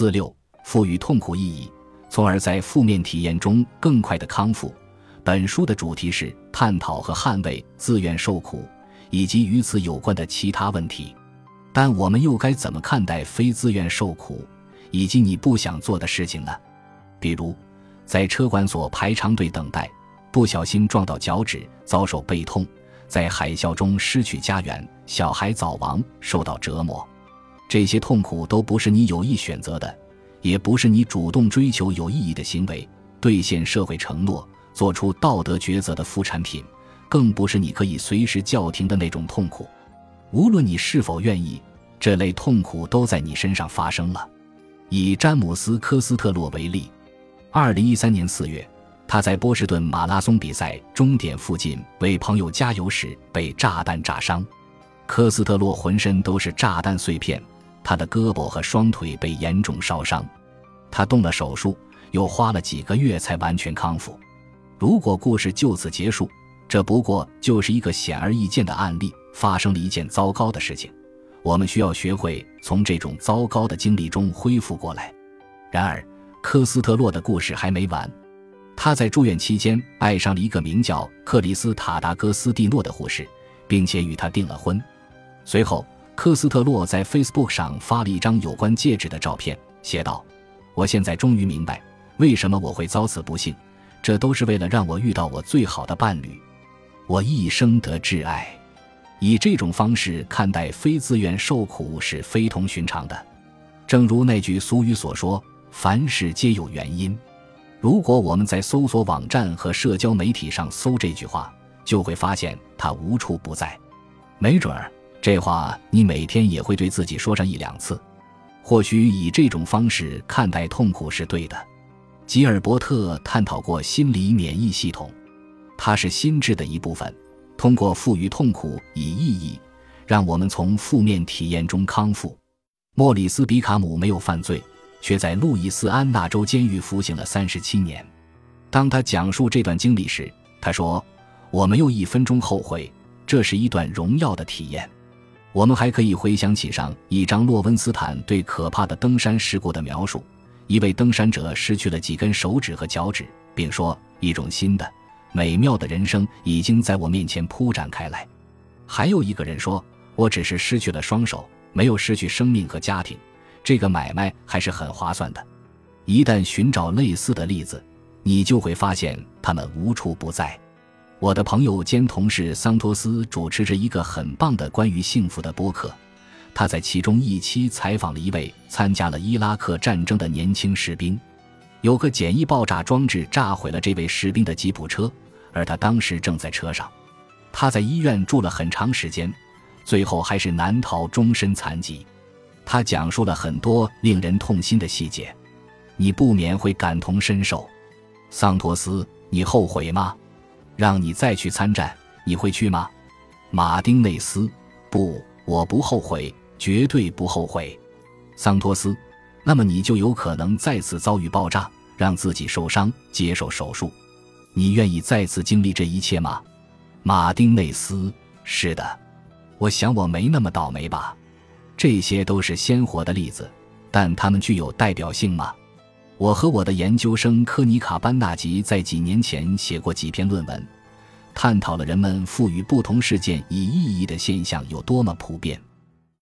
四六，赋予痛苦意义，从而在负面体验中更快的康复。本书的主题是探讨和捍卫自愿受苦以及与此有关的其他问题。但我们又该怎么看待非自愿受苦以及你不想做的事情呢？比如，在车管所排长队等待，不小心撞到脚趾，遭受背痛；在海啸中失去家园，小孩早亡，受到折磨。这些痛苦都不是你有意选择的，也不是你主动追求有意义的行为，兑现社会承诺、做出道德抉择的副产品，更不是你可以随时叫停的那种痛苦。无论你是否愿意，这类痛苦都在你身上发生了。以詹姆斯·科斯特洛为例，二零一三年四月，他在波士顿马拉松比赛终点附近为朋友加油时被炸弹炸伤。科斯特洛浑身都是炸弹碎片。他的胳膊和双腿被严重烧伤，他动了手术，又花了几个月才完全康复。如果故事就此结束，这不过就是一个显而易见的案例，发生了一件糟糕的事情。我们需要学会从这种糟糕的经历中恢复过来。然而，科斯特洛的故事还没完。他在住院期间爱上了一个名叫克里斯塔达戈斯蒂诺的护士，并且与她订了婚。随后。科斯特洛在 Facebook 上发了一张有关戒指的照片，写道：“我现在终于明白，为什么我会遭此不幸。这都是为了让我遇到我最好的伴侣，我一生的挚爱。以这种方式看待非自愿受苦是非同寻常的。正如那句俗语所说：‘凡事皆有原因。’如果我们在搜索网站和社交媒体上搜这句话，就会发现它无处不在。没准儿。”这话你每天也会对自己说上一两次，或许以这种方式看待痛苦是对的。吉尔伯特探讨过心理免疫系统，它是心智的一部分，通过赋予痛苦以意义，让我们从负面体验中康复。莫里斯·比卡姆没有犯罪，却在路易斯安那州监狱服刑了三十七年。当他讲述这段经历时，他说：“我没有一分钟后悔，这是一段荣耀的体验。”我们还可以回想起上一张洛温斯坦对可怕的登山事故的描述：一位登山者失去了几根手指和脚趾，并说：“一种新的、美妙的人生已经在我面前铺展开来。”还有一个人说：“我只是失去了双手，没有失去生命和家庭。这个买卖还是很划算的。”一旦寻找类似的例子，你就会发现他们无处不在。我的朋友兼同事桑托斯主持着一个很棒的关于幸福的播客，他在其中一期采访了一位参加了伊拉克战争的年轻士兵。有个简易爆炸装置炸毁了这位士兵的吉普车，而他当时正在车上。他在医院住了很长时间，最后还是难逃终身残疾。他讲述了很多令人痛心的细节，你不免会感同身受。桑托斯，你后悔吗？让你再去参战，你会去吗？马丁内斯，不，我不后悔，绝对不后悔。桑托斯，那么你就有可能再次遭遇爆炸，让自己受伤，接受手术。你愿意再次经历这一切吗？马丁内斯，是的。我想我没那么倒霉吧。这些都是鲜活的例子，但它们具有代表性吗？我和我的研究生科尼卡班纳吉在几年前写过几篇论文，探讨了人们赋予不同事件以意义的现象有多么普遍。